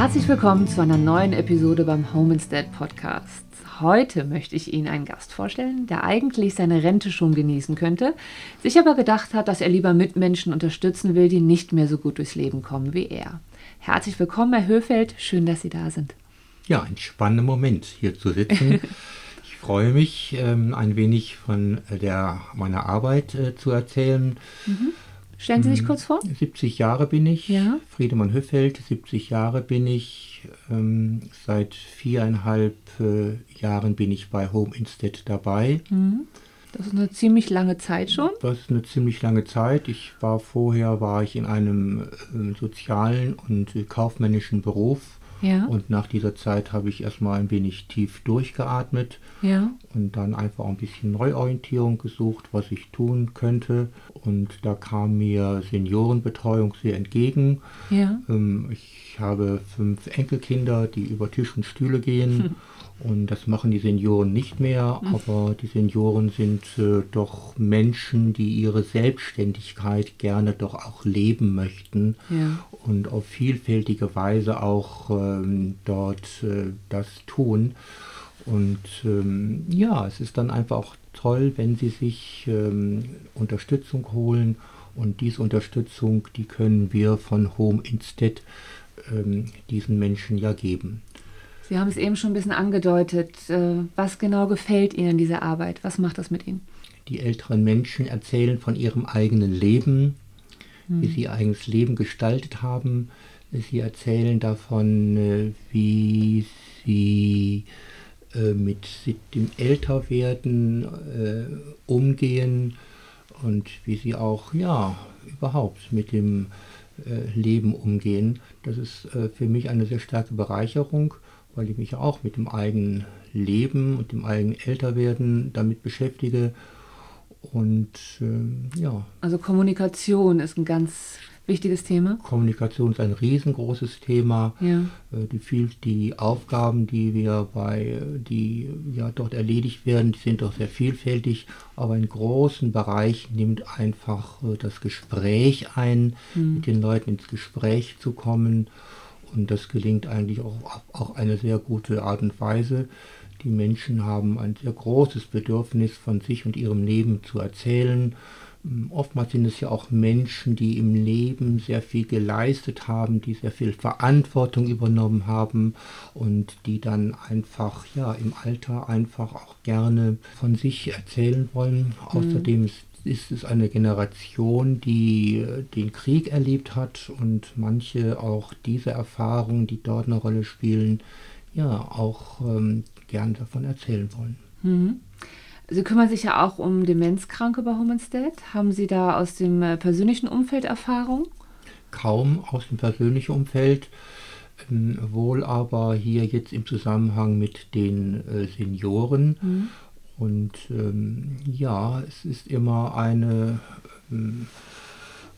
Herzlich willkommen zu einer neuen Episode beim Home Instead Podcast. Heute möchte ich Ihnen einen Gast vorstellen, der eigentlich seine Rente schon genießen könnte, sich aber gedacht hat, dass er lieber Mitmenschen unterstützen will, die nicht mehr so gut durchs Leben kommen wie er. Herzlich willkommen, Herr Höfeld. Schön, dass Sie da sind. Ja, ein spannender Moment hier zu sitzen. ich freue mich, ähm, ein wenig von der, meiner Arbeit äh, zu erzählen. Mhm. Stellen Sie sich kurz vor. 70 Jahre bin ich, Ja. Friedemann Höfeld, 70 Jahre bin ich. Ähm, seit viereinhalb äh, Jahren bin ich bei Home Instead dabei. Mhm. Das ist eine ziemlich lange Zeit schon. Das ist eine ziemlich lange Zeit. Ich war vorher war ich in einem äh, sozialen und äh, kaufmännischen Beruf. Ja. Und nach dieser Zeit habe ich erstmal ein wenig tief durchgeatmet Ja. und dann einfach auch ein bisschen Neuorientierung gesucht, was ich tun könnte. Und da kam mir Seniorenbetreuung sehr entgegen. Ja. Ähm, Ich habe fünf Enkelkinder, die über Tisch und Stühle gehen. Und das machen die Senioren nicht mehr, aber die Senioren sind äh, doch Menschen, die ihre Selbstständigkeit gerne doch auch leben möchten und auf vielfältige Weise auch ähm, dort äh, das tun. Und ähm, ja, es ist dann einfach auch toll, wenn sie sich ähm, Unterstützung holen. Und diese Unterstützung, die können wir von Home Instead ähm, diesen Menschen ja geben. Sie haben es eben schon ein bisschen angedeutet. Äh, Was genau gefällt Ihnen diese Arbeit? Was macht das mit Ihnen? Die älteren Menschen erzählen von ihrem eigenen Leben, wie sie ihr eigenes Leben gestaltet haben. Sie erzählen davon, äh, wie sie äh, mit dem Älterwerden äh, umgehen und wie sie auch, ja, überhaupt mit dem Leben umgehen. Das ist für mich eine sehr starke Bereicherung, weil ich mich auch mit dem eigenen Leben und dem eigenen Älterwerden damit beschäftige. Und ähm, ja, Also Kommunikation ist ein ganz wichtiges Thema. Kommunikation ist ein riesengroßes Thema. Ja. Äh, Die, viel, die Aufgaben, die wir bei, die ja dort erledigt werden, die sind doch sehr vielfältig, aber einen großen Bereich nimmt einfach äh, das Gespräch ein, mit den Leuten ins Gespräch zu kommen. Und das gelingt eigentlich auch auf auch eine sehr gute Art und Weise. Die Menschen haben ein sehr großes Bedürfnis, von sich und ihrem Leben zu erzählen. Mm, Oftmals sind es ja auch Menschen, die im Leben sehr viel geleistet haben, die sehr viel Verantwortung übernommen haben und die dann einfach ja im Alter einfach auch gerne von sich erzählen wollen. Außerdem ist, ist es eine Generation, die äh, den Krieg erlebt hat und manche auch diese Erfahrungen, die dort eine Rolle spielen, ja auch ähm, gern davon erzählen wollen. Mhm. Sie kümmern sich ja auch um Demenzkranke bei Home Instead. Haben Sie da aus dem äh, persönlichen Umfeld Erfahrung? kaum aus dem persönlichen Umfeld, ähm, wohl aber hier jetzt im Zusammenhang mit den äh, Senioren. Und ähm, ja, es ist immer eine, ähm,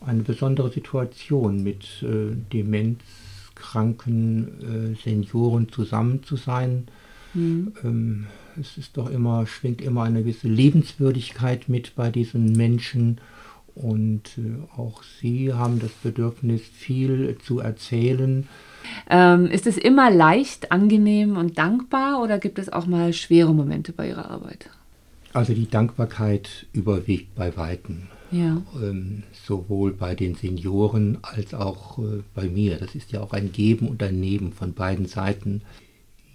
eine besondere Situation, mit äh, demenzkranken äh, Senioren zusammen zu sein. Ähm, es ist doch immer, schwingt immer eine gewisse Lebenswürdigkeit mit bei diesen Menschen. Und äh, auch sie haben das Bedürfnis, viel zu erzählen. Ähm, ist es immer leicht, angenehm und dankbar oder gibt es auch mal schwere Momente bei Ihrer Arbeit? Also die Dankbarkeit überwiegt bei Weitem. Ja. Ähm, sowohl bei den Senioren als auch äh, bei mir. Das ist ja auch ein Geben und ein Nehmen von beiden Seiten.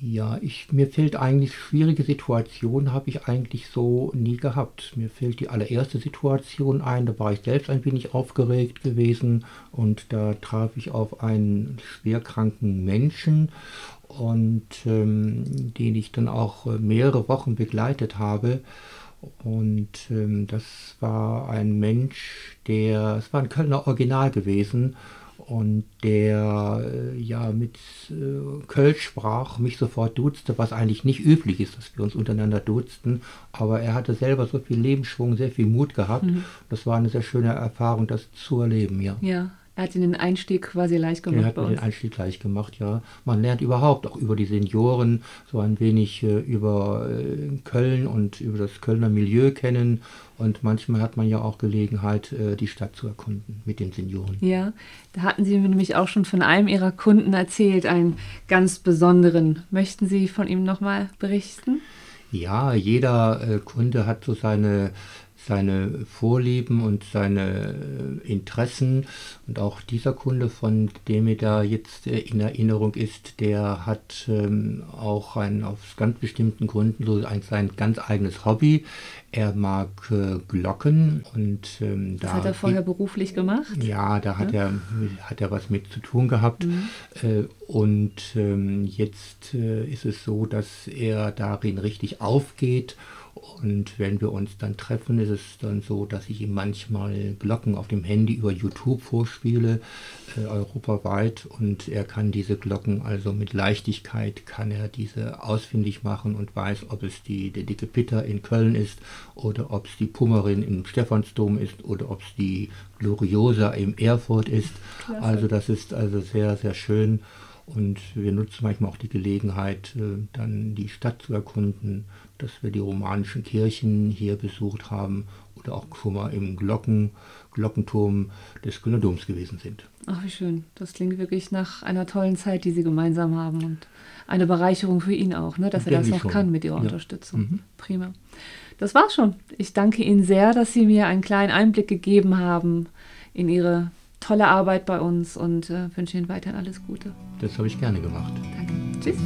Ja, ich, mir fällt eigentlich schwierige Situationen habe ich eigentlich so nie gehabt. Mir fällt die allererste Situation ein, da war ich selbst ein wenig aufgeregt gewesen und da traf ich auf einen schwerkranken Menschen und ähm, den ich dann auch äh, mehrere Wochen begleitet habe. Und ähm, das war ein Mensch, der, es war ein Kölner Original gewesen und der äh, ja mit äh, Kölsch sprach, mich sofort duzte, was eigentlich nicht üblich ist, dass wir uns untereinander duzten. Aber er hatte selber so viel Lebensschwung, sehr viel Mut gehabt. Das war eine sehr schöne Erfahrung, das zu erleben, ja. Ja. Er hat Ihnen den Einstieg quasi leicht gemacht. Er hat mir den Einstieg leicht gemacht, ja. Man lernt überhaupt auch über die Senioren so ein wenig äh, über äh, Köln und über das Kölner Milieu kennen. Und manchmal hat man ja auch Gelegenheit, äh, die Stadt zu erkunden mit den Senioren. Ja, da hatten Sie mir nämlich auch schon von einem Ihrer Kunden erzählt, einen ganz besonderen. Möchten Sie von ihm nochmal berichten? Ja, jeder äh, Kunde hat so seine seine Vorlieben und seine äh, Interessen. Und auch dieser Kunde, von dem mir da jetzt äh, in Erinnerung ist, der hat ähm, auch ein, aus ganz bestimmten Gründen so ein, sein ganz eigenes Hobby. Er mag äh, Glocken und ähm, das da hat er vorher beruflich gemacht. Ja, da hat ja. er hat er was mit zu tun gehabt mhm. äh, und ähm, jetzt äh, ist es so, dass er darin richtig aufgeht und wenn wir uns dann treffen, ist es dann so, dass ich ihm manchmal Glocken auf dem Handy über YouTube vorspiele, äh, europaweit. Und er kann diese Glocken also mit Leichtigkeit, kann er diese ausfindig machen und weiß, ob es die, der dicke Pitter in Köln ist oder ob es die Pummerin im Stephansdom ist oder ob es die Gloriosa im Erfurt ist. Klasse. Also das ist also sehr, sehr schön. Und wir nutzen manchmal auch die Gelegenheit, äh, dann die Stadt zu erkunden, dass wir die romanischen Kirchen hier besucht haben oder auch schon mal im Glocken, Glockenturm des Kölner Doms gewesen sind. Ach, wie schön. Das klingt wirklich nach einer tollen Zeit, die Sie gemeinsam haben und eine Bereicherung für ihn auch, ne, dass er das auch schon. kann mit Ihrer ja. Unterstützung. Mhm. Prima. Das war's schon. Ich danke Ihnen sehr, dass Sie mir einen kleinen Einblick gegeben haben in Ihre tolle Arbeit bei uns und äh, wünsche Ihnen weiterhin alles Gute. Das habe ich gerne gemacht. Danke. Tschüss.